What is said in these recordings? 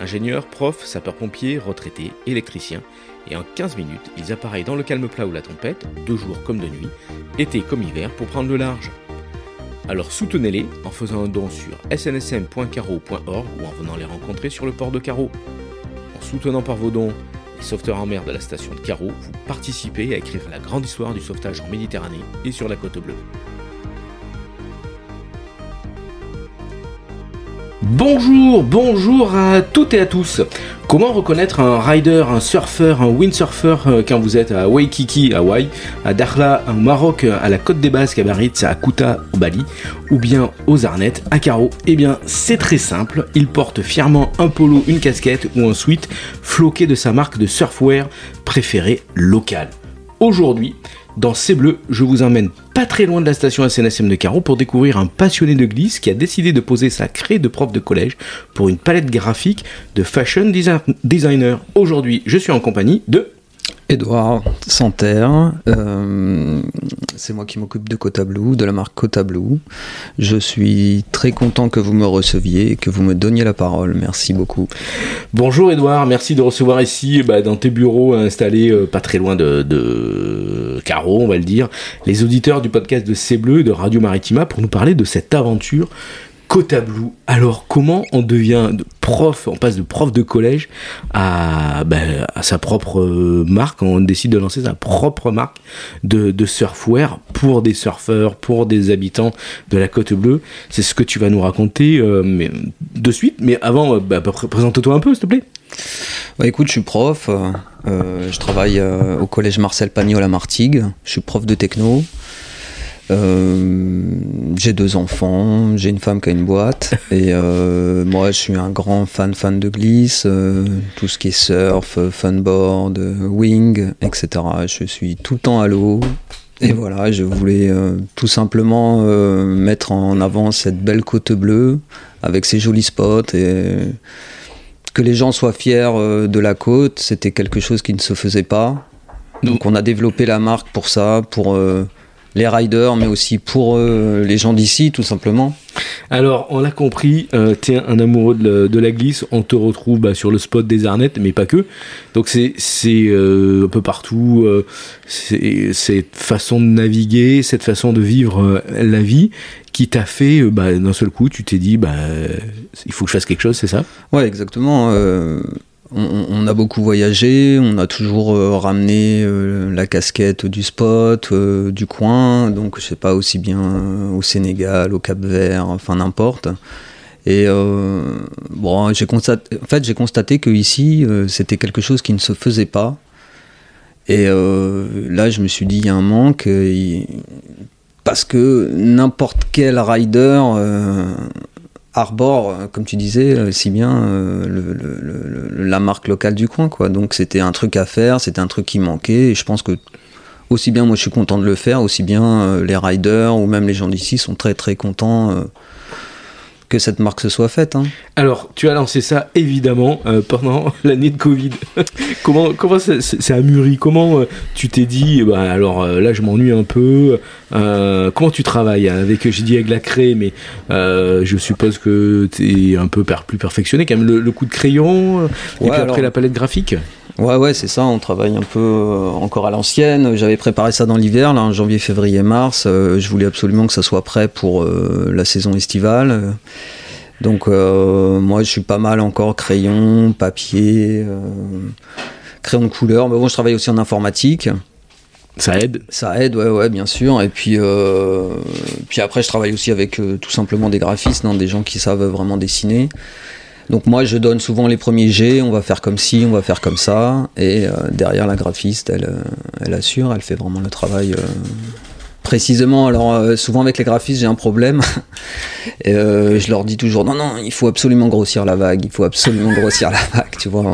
ingénieurs, profs, sapeurs-pompiers, retraités, électriciens, et en 15 minutes, ils appareillent dans le calme plat ou la tempête, de jour comme de nuit, été comme hiver, pour prendre le large. Alors soutenez-les en faisant un don sur snsm.caro.org ou en venant les rencontrer sur le port de Carreau. En soutenant par vos dons les sauveteurs en mer de la station de Carreau, vous participez à écrire la grande histoire du sauvetage en Méditerranée et sur la côte bleue. Bonjour, bonjour à toutes et à tous. Comment reconnaître un rider, un surfeur, un windsurfer euh, quand vous êtes à Waikiki, Hawaï, à Dakhla, au Maroc, à la côte des Basques, à Biarritz, à Kuta, au Bali, ou bien aux Arnettes, à Caro? Eh bien, c'est très simple. Il porte fièrement un polo, une casquette ou un sweat floqué de sa marque de surfwear préférée locale. Aujourd'hui, dans C'est Bleu, je vous emmène pas très loin de la station SNSM de Carreau pour découvrir un passionné de glisse qui a décidé de poser sa craie de prof de collège pour une palette graphique de fashion designer. Aujourd'hui, je suis en compagnie de Edouard Santerre, euh, c'est moi qui m'occupe de Cotablou, de la marque Cotablou. Je suis très content que vous me receviez et que vous me donniez la parole. Merci beaucoup. Bonjour Edouard, merci de recevoir ici bah, dans tes bureaux installés euh, pas très loin de, de Caro, on va le dire, les auditeurs du podcast de C'est Bleu de Radio Maritima pour nous parler de cette aventure Cotablou. Alors, comment on devient prof, on passe de prof de collège à, ben, sa propre euh, marque, on décide de lancer sa propre marque de, de surfwear pour des surfeurs, pour des habitants de la côte bleue. C'est ce que tu vas nous raconter euh, mais, de suite. Mais avant, euh, bah, présente-toi un peu, s'il te plaît. Écoute, je suis prof. je travaille au collège Marcel Pagnol à Martigues. Je suis prof de techno. Euh, j'ai deux enfants, j'ai une femme qui a une boîte et euh, moi je suis un grand fan fan de glisse, euh, tout ce qui est surf, funboard, wing, etc. Je suis tout le temps à l'eau et voilà, je voulais tout simplement mettre en avant cette belle côte bleue avec ses jolis spots et que les gens soient fiers de la côte, c'était quelque chose qui ne se faisait pas. Donc on a développé la marque pour ça, pour les riders, mais aussi pour euh, les gens d'ici, tout simplement. Alors, on l'a compris, euh, tu es un amoureux de, la glisse, on te retrouve bah, sur le spot des Arnettes, mais pas que. Donc, c'est euh, un peu partout cette façon de naviguer, cette façon de vivre la vie qui t'a fait, bah, d'un seul coup, tu t'es dit, bah, il faut que je fasse quelque chose, c'est ça? Ouais, exactement on, a beaucoup voyagé, on a toujours euh, ramené euh, la casquette du spot, euh, du coin, donc je sais pas aussi bien au Sénégal, au Cap Vert, enfin n'importe. Et bon, j'ai constaté, en fait, j'ai constaté que ici, c'était quelque chose qui ne se faisait pas. Et là, je me suis dit, il y a un manque, parce que n'importe quel rider arbore, euh, comme tu disais, euh, si bien euh, la marque locale du coin. Quoi. Donc c'était un truc à faire, c'était un truc qui manquait. Et je pense que aussi bien moi je suis content de le faire, aussi bien les riders ou même les gens d'ici sont très très contents que cette marque se soit faite. Hein. Alors, tu as lancé ça évidemment euh, pendant l'année de Covid. comment comment ça, a mûri Comment euh, tu t'es dit bah, alors euh, là je m'ennuie un peu. comment tu travailles avec j'ai dit avec la craie, mais je suppose que tu es un peu plus perfectionné quand même le, coup de crayon et puis après la palette graphique? Ouais, ouais, c'est ça. On travaille un peu euh, encore à l'ancienne. J'avais préparé ça dans l'hiver, là, en janvier, février, mars. Euh, je voulais absolument que ça soit prêt pour euh, la saison estivale. Donc, moi, je suis pas mal encore crayon, papier, crayon de couleur. Mais bon, je travaille aussi en informatique. Ça aide? Ça aide, ouais, ouais, bien sûr. Et puis, puis après, je travaille aussi avec tout simplement des graphistes, hein, des gens qui savent vraiment dessiner. Donc moi, je donne souvent les premiers jets, on va faire comme ci, on va faire comme ça, et euh, derrière la graphiste, elle, euh, elle assure, elle fait vraiment le travail euh, Précisément, alors souvent avec les graphistes j'ai un problème. je leur dis toujours non non, il faut absolument grossir la vague, il faut absolument grossir la vague, tu vois.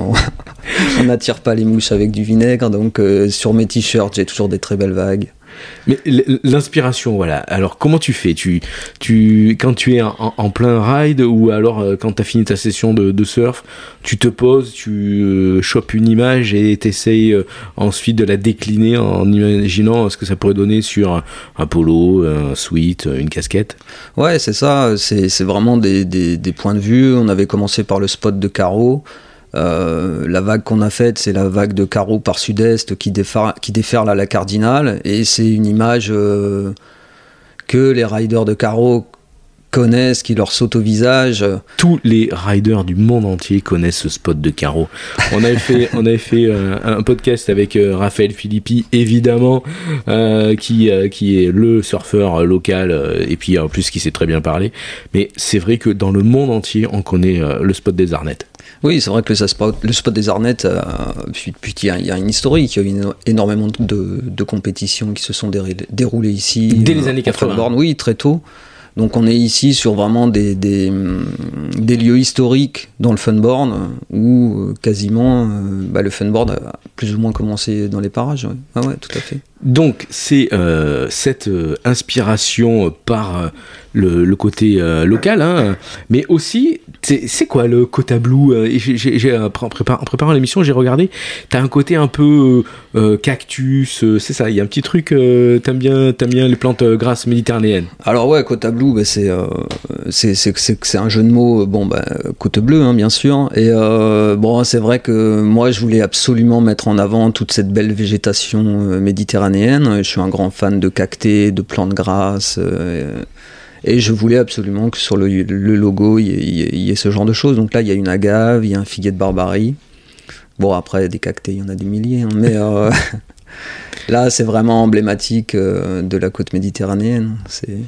On n'attire pas les mouches avec du vinaigre, donc sur mes t-shirts j'ai toujours des très belles vagues. Mais l'inspiration, voilà. Alors, comment tu fais? Tu, tu, Quand tu es en, plein ride ou alors euh, quand tu as fini ta session de, surf, tu te poses, tu euh, chopes une image et tu essayes euh, ensuite de la décliner en imaginant ce que ça pourrait donner sur un, polo, un sweat, une casquette? Ouais, c'est ça. C'est vraiment des, des, des, points de vue. On avait commencé par le spot de carreau. Euh, la vague qu'on a faite, c'est la vague de carreau par sud-est qui, déferle à la cardinale. Et c'est une image euh, que les riders de carreau connaissent, qui leur saute au visage. Tous les riders du monde entier connaissent ce spot de carreau. On avait fait, on fait euh, un podcast avec Raphaël Filippi, évidemment, qui, qui est le surfeur local, et puis en plus qui sait très bien parler. Mais c'est vrai que dans le monde entier, on connaît le spot des Arnettes. Oui, c'est vrai que le spot, le spot des Arnettes, euh, puis, il y, a une historique, il y a eu énormément de, compétitions qui se sont déroulées ici. Dès les années 80. oui, très tôt. Donc on est ici sur vraiment des, des, lieux historiques dans le funboard où euh, quasiment euh, bah, le funboard a plus ou moins commencé dans les parages. Ah ouais, tout à fait. Donc c'est cette inspiration par le, côté local, hein, mais aussi c'est quoi le Kota Blue euh, en, préparant, l'émission, j'ai regardé. T'as un côté un peu euh, euh, cactus, c'est ça. Il y a un petit truc. t'aimes bien, bien les plantes grasses méditerranéennes. Alors ouais, Kota Blue, bah, c'est, c'est, un jeu de mots. Bon, bah, bleue, hein, bien sûr. Et bon, c'est vrai que moi, je voulais absolument mettre en avant toute cette belle végétation méditerranéenne. Je suis un grand fan de cactés, de plantes grasses. Et je voulais absolument que sur le, logo, il y, ait, ce genre de choses. Donc là, il y a une agave, il y a un figuier de barbarie. Bon, après, des cactés, il y en a des milliers. Hein, mais euh, là, c'est vraiment emblématique euh, de la côte méditerranéenne. C'est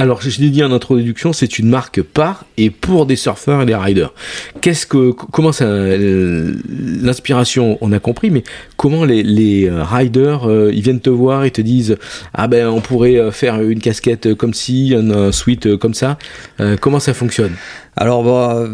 alors, je l'ai dit en introduction, c'est une marque par et pour des surfeurs et des riders. Qu'est-ce que, comment ça, l'inspiration, on a compris, mais comment les, euh, riders, euh, ils viennent te voir et te disent, ah ben, on pourrait euh, faire une casquette comme ci, un, suite comme ça. comment ça fonctionne? Alors, bah,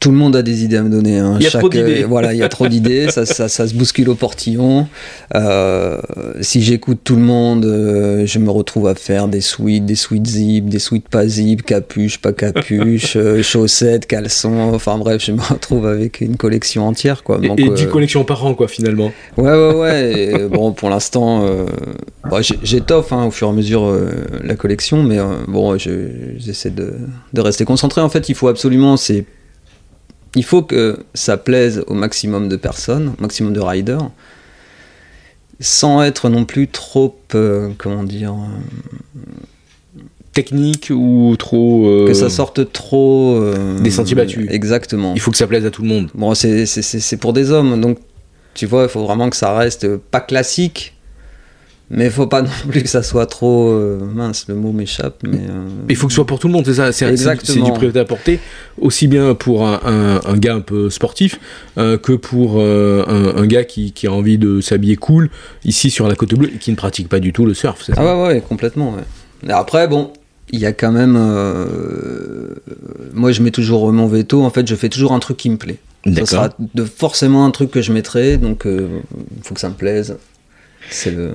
tout le monde a des idées à me donner. Hein. Il y a trop d'idées. Euh, voilà, il y a trop d'idées, ça, ça, ça, se bouscule au portillon. Euh, si j'écoute tout le monde, euh, je me retrouve à faire des suites, des suites zip, des suites pas zip, capuche, pas capuche, chaussettes, caleçons. Enfin bref, je me retrouve avec une collection entière. Quoi. et, et 10 collections par an, quoi, finalement. Ouais, ouais, ouais. bon, pour l'instant, bah, j'étoffe hein, au fur et à mesure la collection, mais bon, j'essaie de, de rester concentré. En fait, il faut absolument, c'est il faut que ça plaise au maximum de personnes, au maximum de riders, sans être non plus trop, euh, comment dire, euh, technique ou trop. Euh, que ça sorte trop. des sentiers battus. Exactement. Il faut que ça plaise à tout le monde. Bon, c'est pour des hommes, donc tu vois, il faut vraiment que ça reste pas classique, mais il faut pas non plus que ça soit trop euh, mince, le mot m'échappe. Mais euh, il faut que ce soit pour tout le monde, c'est ça. C'est du prêt à porter, aussi bien pour un, un, gars un peu sportif euh, que pour un, un, gars qui, qui, a envie de s'habiller cool ici sur la côte bleue et qui ne pratique pas du tout le surf. Ça ah ouais, ouais, complètement. Ouais. après, bon, il y a quand même. moi, je mets toujours mon veto. En fait, je fais toujours un truc qui me plaît. Ça sera de forcément un truc que je mettrai, donc il faut que ça me plaise. C'est le.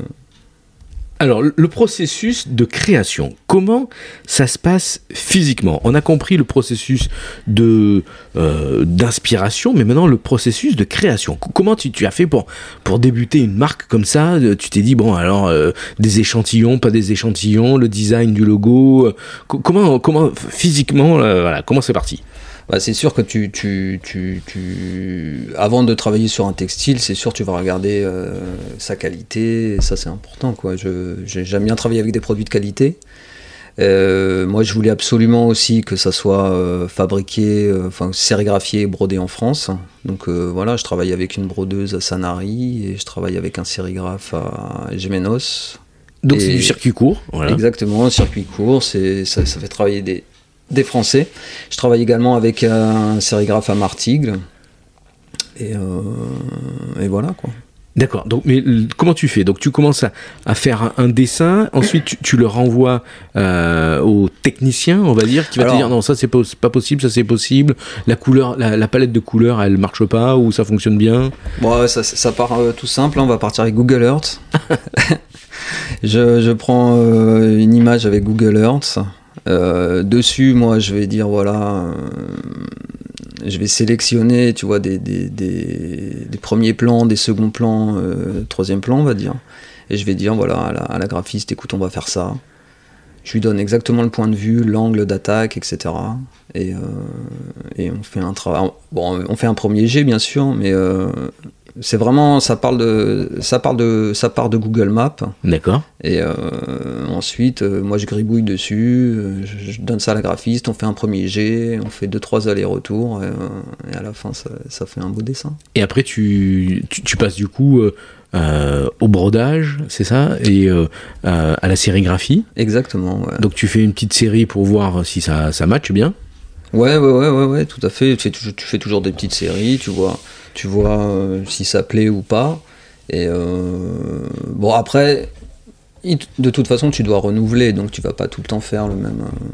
Alors, le processus de création, comment ça se passe physiquement? On a compris le processus de euh, d'inspiration, mais maintenant le processus de création. Comment tu, as fait pour, pour débuter une marque comme ça? Tu t'es dit, bon, alors, euh, des échantillons, pas des échantillons, le design du logo, euh, comment, comment physiquement, voilà, comment c'est parti? Bah, c'est sûr que tu, tu, tu, tu, avant de travailler sur un textile, c'est sûr tu vas regarder euh, sa qualité, et ça c'est important. Quoi. Je, j'aime bien travailler avec des produits de qualité. Euh, moi, je voulais absolument aussi que ça soit euh, fabriqué, enfin sérigraphié et brodé en France. Donc voilà, je travaille avec une brodeuse à Sanary et je travaille avec un sérigraphe à Gemenos. Donc c'est du circuit court. Voilà. Exactement, circuit court. C'est, ça, ça fait travailler des, des Français. Je travaille également avec un sérigraphe à Martigues. Et, euh, et voilà quoi. D'accord. Donc, mais l- comment tu fais? Donc, tu commences à, à faire un, dessin. Ensuite, tu, tu le renvoies euh, au technicien, on va dire, qui va Alors- te dire non, ça c'est pas, pas possible, ça c'est possible. La couleur, la, la palette de couleurs, elle marche pas ou ça fonctionne bien? Bon, ça, ça part euh, tout simple, hein, on va partir avec Google Earth. je, je prends euh, une image avec Google Earth. Euh, dessus, moi, je vais dire, voilà, euh, je vais sélectionner, tu vois, des, premiers plans, des seconds plans, euh, troisième plan, on va dire. Et je vais dire, voilà, à la, graphiste, écoute, on va faire ça. Je lui donne exactement le point de vue, l'angle d'attaque, etc. Et, et on fait un travail. Bon, on fait un premier jet, bien sûr, mais c'est vraiment, ça parle de, ça parle de, ça part de Google Maps. D'accord. Et euh, ensuite, euh, moi, je gribouille dessus, euh, je, je donne ça à la graphiste, on fait un premier jet, on fait deux trois allers-retours, et, et à la fin, ça, ça fait un beau dessin. Et après, tu, tu, tu passes du coup au brodage, c'est ça, et à la sérigraphie. Exactement. Ouais. Donc, tu fais une petite série pour voir si ça, ça matche bien. Ouais, ouais, ouais, ouais, ouais, tout à fait. Tu fais, toujours, tu fais toujours des petites séries, tu vois, tu vois euh, si ça plaît ou pas. Et euh, bon, après, de toute façon, tu dois renouveler, donc tu vas pas tout le temps faire le même. euh,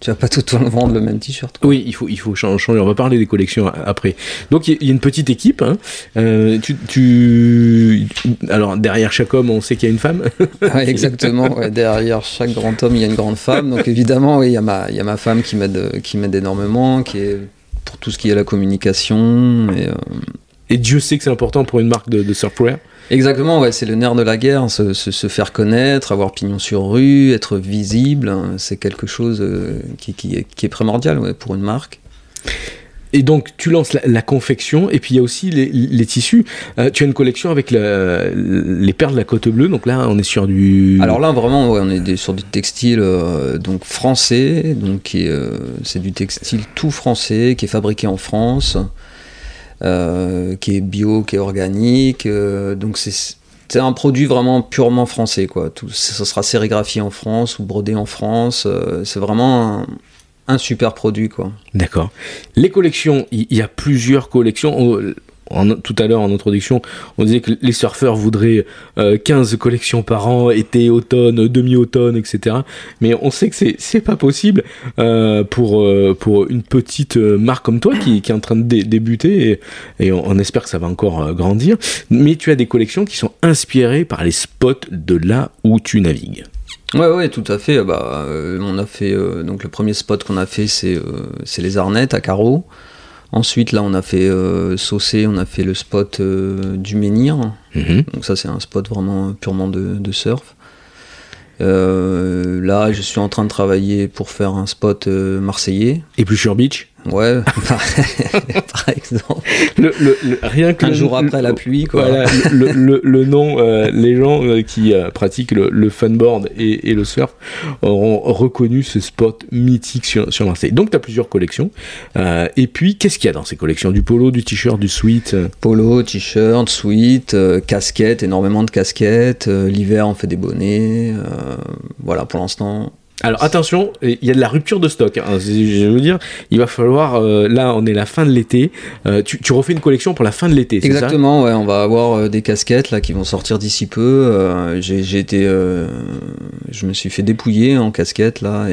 tu vas pas tout le temps vendre le même t-shirt. Oui, il faut, il faut chan- changer. On va parler des collections après. Donc, il y a- une petite équipe. hein. Euh, tu, tu- Alors, derrière chaque homme, on sait qu'il y a une femme. Ouais, exactement. ouais, derrière chaque grand homme, il y a une grande femme. Donc évidemment, oui, il y a ma, il y a ma femme qui m'aide, qui m'aide énormément, qui est pour tout ce qui est la communication. Et, euh, Et Dieu sait que c'est important pour une marque de, de surfwear. Exactement, ouais, c'est le nerf de la guerre, se, se- se faire connaître, avoir pignon sur rue, être visible, hein, c'est quelque chose euh, qui, qui est, qui est primordial ouais, pour une marque. Et donc, tu lances la, confection, et puis il y a aussi les, tissus. Euh, tu as une collection avec les perles de la côte bleue, donc là, on est sur du. Alors là, vraiment, on est sur du textile euh, donc français, donc euh, c'est du textile tout français, qui est fabriqué en France, qui est bio, qui est organique, donc c'est un produit vraiment purement français, quoi. Tout, ça sera sérigraphié en France ou brodé en France. c'est vraiment un super produit, quoi. D'accord. Les collections, il y, a plusieurs collections. Tout à l'heure, en introduction, on disait que les surfeurs voudraient euh, 15 collections par an, été, automne, demi-automne, etc. Mais on sait que c'est pas possible euh, pour, euh, pour une petite euh, marque comme toi qui, est en train de dé- débuter et, on, espère que ça va encore euh, grandir. Mais tu as des collections qui sont inspirées par les spots de là où tu navigues. Ouais, ouais, tout à fait. Bah, euh, on a fait euh, donc le premier spot qu'on a fait, c'est euh, c'est les Arnettes à carreaux. Ensuite, là, on a fait euh, Saucé, on a fait le spot euh, du Menhir. Mhm. Donc ça, c'est un spot vraiment purement de, de surf. Euh, là, je suis en train de travailler pour faire un spot euh, marseillais. Et plus sur Beach? Ouais, par exemple. le, le- le- rien que Un le- jour après la pluie, quoi. Voilà, le, nom, euh, les gens euh, qui euh, pratiquent le, funboard et, et le surf auront reconnu ce spot mythique sur, sur Marseille. Donc, tu as plusieurs collections. Et puis, qu'est-ce qu'il y a dans ces collections? Du polo, du t-shirt, du sweat Polo, t-shirt, sweat, casquette, énormément de casquettes. L'hiver, on fait des bonnets. voilà, pour l'instant, Alors, attention, il y a de la rupture de stock. hein. Je veux dire, il va falloir. euh, là, on est la fin de l'été. Euh, tu, refais une collection pour la fin de l'été, c'est ça? Exactement, ouais, on va avoir euh, des casquettes là qui vont sortir d'ici peu. J'ai été, je me suis fait dépouiller en casquette là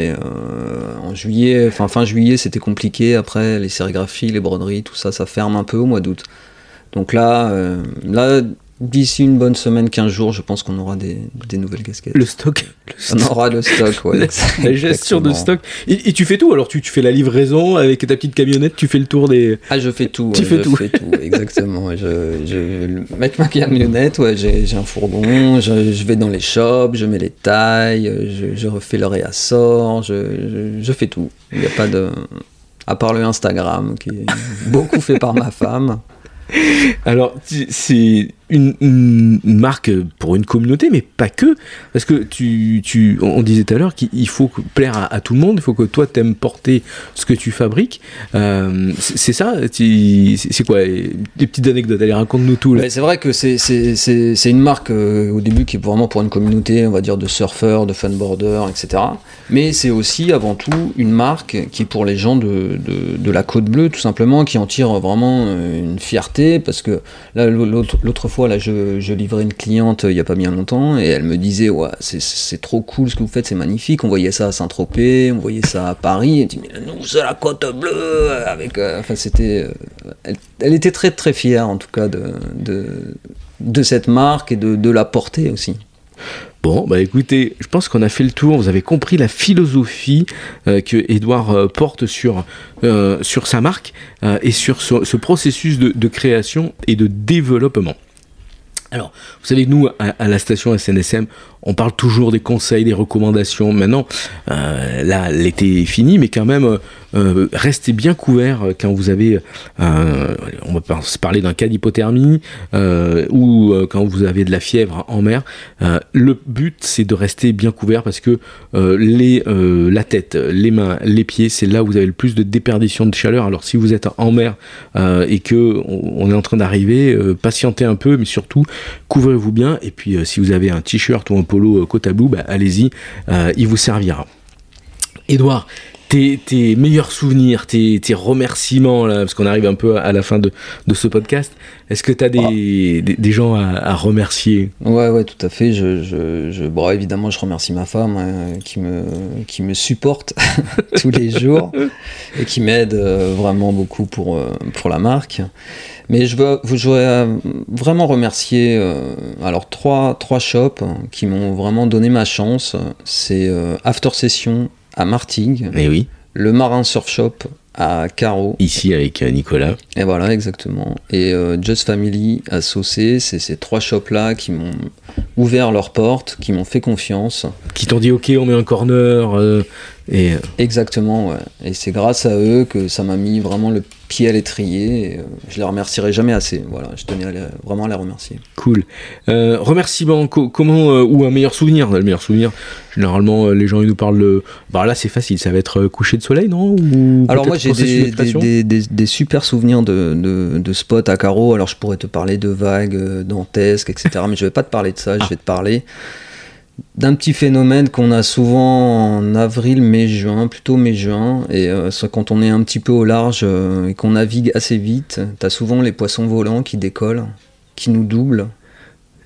en juillet, enfin fin juillet, c'était compliqué. Après les sérigraphies, les broderies, tout ça, ça ferme un peu au mois d'août. Donc là, là, d'ici une bonne semaine, 15 jours, je pense qu'on aura des, des nouvelles casquettes. Le stock. le On aura le stock, ouais. La gestion de stock. Et, et tu fais tout Alors, tu, tu fais la livraison avec ta petite camionnette, tu fais le tour des. Ah, je fais tout. Tu ouais, fais je tout. fais tout, exactement. je, je, avec ma camionnette, ouais, j'ai un fourgon, je, je vais dans les shops, je mets les tailles, je, je refais le réassort, je, fais tout. Il n'y a pas de. À part le Instagram, qui est beaucoup fait par ma femme. Alors, c'est une, marque pour une communauté, mais pas que. Parce que tu, tu, on disait tout à l'heure qu'il il faut plaire à, tout le monde, il faut que toi t'aimes porter ce que tu fabriques. Euh, c'est ça C'est quoi Des petites anecdotes, allez, raconte-nous tout. C'est vrai que c'est- une marque euh, au début qui est vraiment pour une communauté, on va dire, de surfeurs, de funboarders, etc. Mais c'est aussi avant tout une marque qui est pour les gens de, de, de la Côte Bleue, tout simplement, qui en tirent vraiment euh, une fierté, parce que là, l'autre fois, là, je, livrais une cliente euh, il y a pas bien longtemps et elle me disait Ouais, c'est- trop cool ce que vous faites, c'est magnifique. On voyait ça à Saint-Tropez, on voyait ça à Paris. Dis Mais nous, c'est la côte bleue. Avec, euh, enfin, euh, elle, elle était très, très fière, en tout cas, de, de, cette marque et de, de la porter aussi. Bon, bah écoutez, je pense qu'on a fait le tour. Vous avez compris la philosophie euh, que Edouard porte sur, sur sa marque et sur ce, ce processus de, de création et de développement. Alors, vous savez que nous, à, la station SNSM, on parle toujours des conseils, des recommandations. Maintenant, euh, là, l'été est fini, mais quand même, euh, euh, restez bien couverts euh, quand vous avez, euh, on va parler d'un cas d'hypothermie ou quand vous avez de la fièvre en mer. Le but, c'est de rester bien couvert parce que les, la tête, les mains, les pieds, c'est là où vous avez le plus de déperdition de chaleur. Alors, si vous êtes en mer et que on, est en train d'arriver, patientez un peu, mais surtout couvrez-vous bien. Et puis, euh, si vous avez un t-shirt ou un polo euh, côte à bout, bah, allez-y, euh, il vous servira. Edouard, tes, tes meilleurs souvenirs, tes, tes remerciements, là, parce qu'on arrive un peu à la fin de, de ce podcast, est-ce que tu as des, des, des gens à, à remercier? Ouais, ouais, tout à fait. Je, je, je- bon, évidemment, je remercie ma femme hein, qui, me, qui me supporte tous les jours et qui m'aide euh, vraiment beaucoup pour, euh, pour la marque. Mais je veux, je voudrais euh, vraiment remercier euh, alors trois, trois shops qui m'ont vraiment donné ma chance. C'est After Session à Martigues, Eh oui, le Marin Surf Shop à Carreau. ici avec euh, Nicolas. Et voilà, exactement. Et euh, Just Family à Saucé, c'est ces trois shops-là qui m'ont ouvert leurs portes, qui m'ont fait confiance. Qui t'ont dit, ok, on met un corner, euh, et euh, Exactement, ouais. Et c'est grâce à eux que ça m'a mis vraiment le pied à l'étrier. euh, je les remercierai jamais assez. Voilà, je tenais à les- vraiment à les remercier. Cool. Euh, remerciement, co- comment euh, ou un meilleur souvenir? Le meilleur souvenir, généralement, les gens ils nous parlent. De... Bah là, c'est facile. Ça va être coucher de soleil, non? Ou Alors moi j'ai des, des, d'expression des- des- des super souvenirs de, de, de spots à carreau. Alors je pourrais te parler de vagues dantesques, etc. mais je vais pas te parler de ça. Je vais te parler d'un petit phénomène qu'on a souvent en avril, mai, juin, plutôt mai, juin. Et euh, quand on est un petit peu au large euh, et qu'on navigue assez vite, t'as souvent les poissons volants qui décollent, qui nous doublent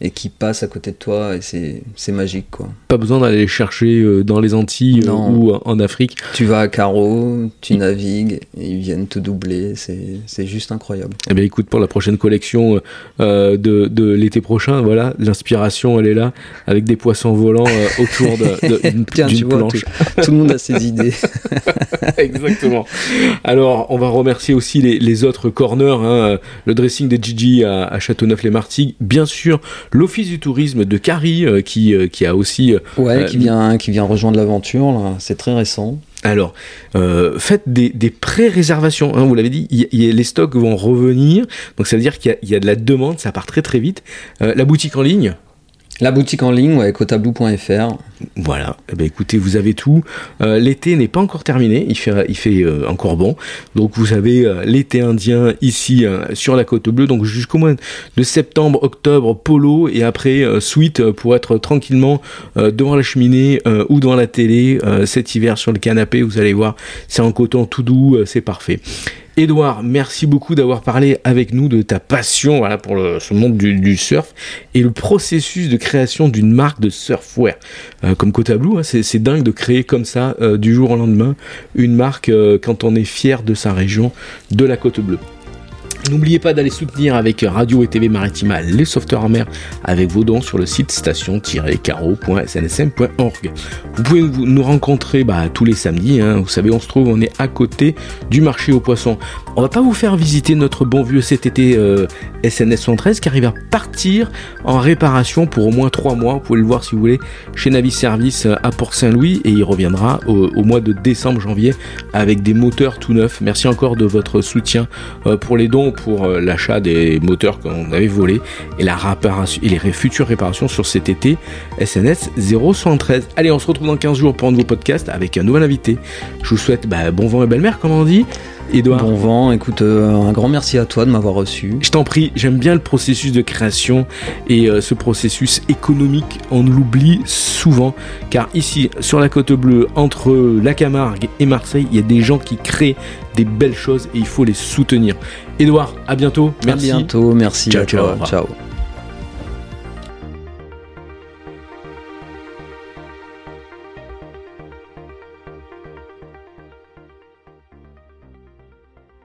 et qui passent à côté de toi. Et c'est magique quoi. Pas besoin d'aller chercher euh, dans les Antilles euh, Non. ou euh, en Afrique. Tu vas à carreau, tu navigues et ils viennent te doubler. C'est juste incroyable. Eh bien, écoute, pour la prochaine collection euh, de, de l'été prochain, voilà, l'inspiration, elle est là, avec des poissons volants euh, autour d'une vois, planche. tout, tout le monde a ses idées. Exactement. Alors, on va remercier aussi les, les autres corners, hein, le dressing de Gigi à, à Châteauneuf-les-Martigues, bien sûr, l'Office du tourisme de Carrie, euh, qui, euh, qui a aussi... euh, Ouais, qui, vient, qui vient rejoindre l'aventure, là. c'est très récent. alors, euh, faites des, des pré-réservations, hein, vous l'avez dit, y y les stocks vont revenir, donc ça veut dire qu'il y y, a de la demande, ça part très très vite. Euh, la boutique en ligne, La boutique en ligne, ouais, cotablou.fr. Voilà, eh ben, écoutez, vous avez tout. Euh, l'été n'est pas encore terminé, il fait, euh, encore bon. Donc vous avez euh, l'été indien ici sur la côte bleue, donc jusqu'au mois de septembre, octobre, polo, et après suite pour être tranquillement devant la cheminée ou devant la télé cet hiver sur le canapé, vous allez voir, c'est en coton tout doux, c'est parfait. Edouard, merci beaucoup d'avoir parlé avec nous de ta passion pour ce monde du, surf et le processus de création d'une marque de surfwear. Euh, comme à Blue, hein, c'est c'est dingue de créer comme ça, euh, du jour au lendemain, une marque euh, quand on est fier de sa région, de la Côte Bleue. N'oubliez pas d'aller soutenir avec Radio et TV Maritima les sauveteurs en mer avec vos dons sur le site station-caro.snsm.org. Vous pouvez nous rencontrer bah, tous les samedis, hein. vous savez, on se trouve, on est à côté du marché aux poissons. On va pas vous faire visiter notre bon vieux CTT euh, SNS 113 car il va partir en réparation pour au moins 3 mois. Vous pouvez le voir si vous voulez chez Navi Service euh, à Port-Saint-Louis et il reviendra au, mois de décembre-janvier avec des moteurs tout neufs. Merci encore de votre soutien euh, pour les dons, pour euh, l'achat des moteurs qu'on avait volés et la réparation et les futures réparations sur cet été SNS 0113. Allez, on se retrouve dans 15 jours pour un nouveau podcast avec un nouvel invité. Je vous souhaite bah, bon vent et belle mer, comme on dit. Edouard. Bon vent, écoute, euh, un grand merci à toi de m'avoir reçu. Je t'en prie, j'aime bien le processus de création et euh, ce processus économique, on l'oublie souvent car ici, sur la côte bleue, entre la Camargue et Marseille, il y a des gens qui créent des belles choses et il faut les soutenir. Edouard, à bientôt. Merci. À bientôt, merci Ciao. Ciao.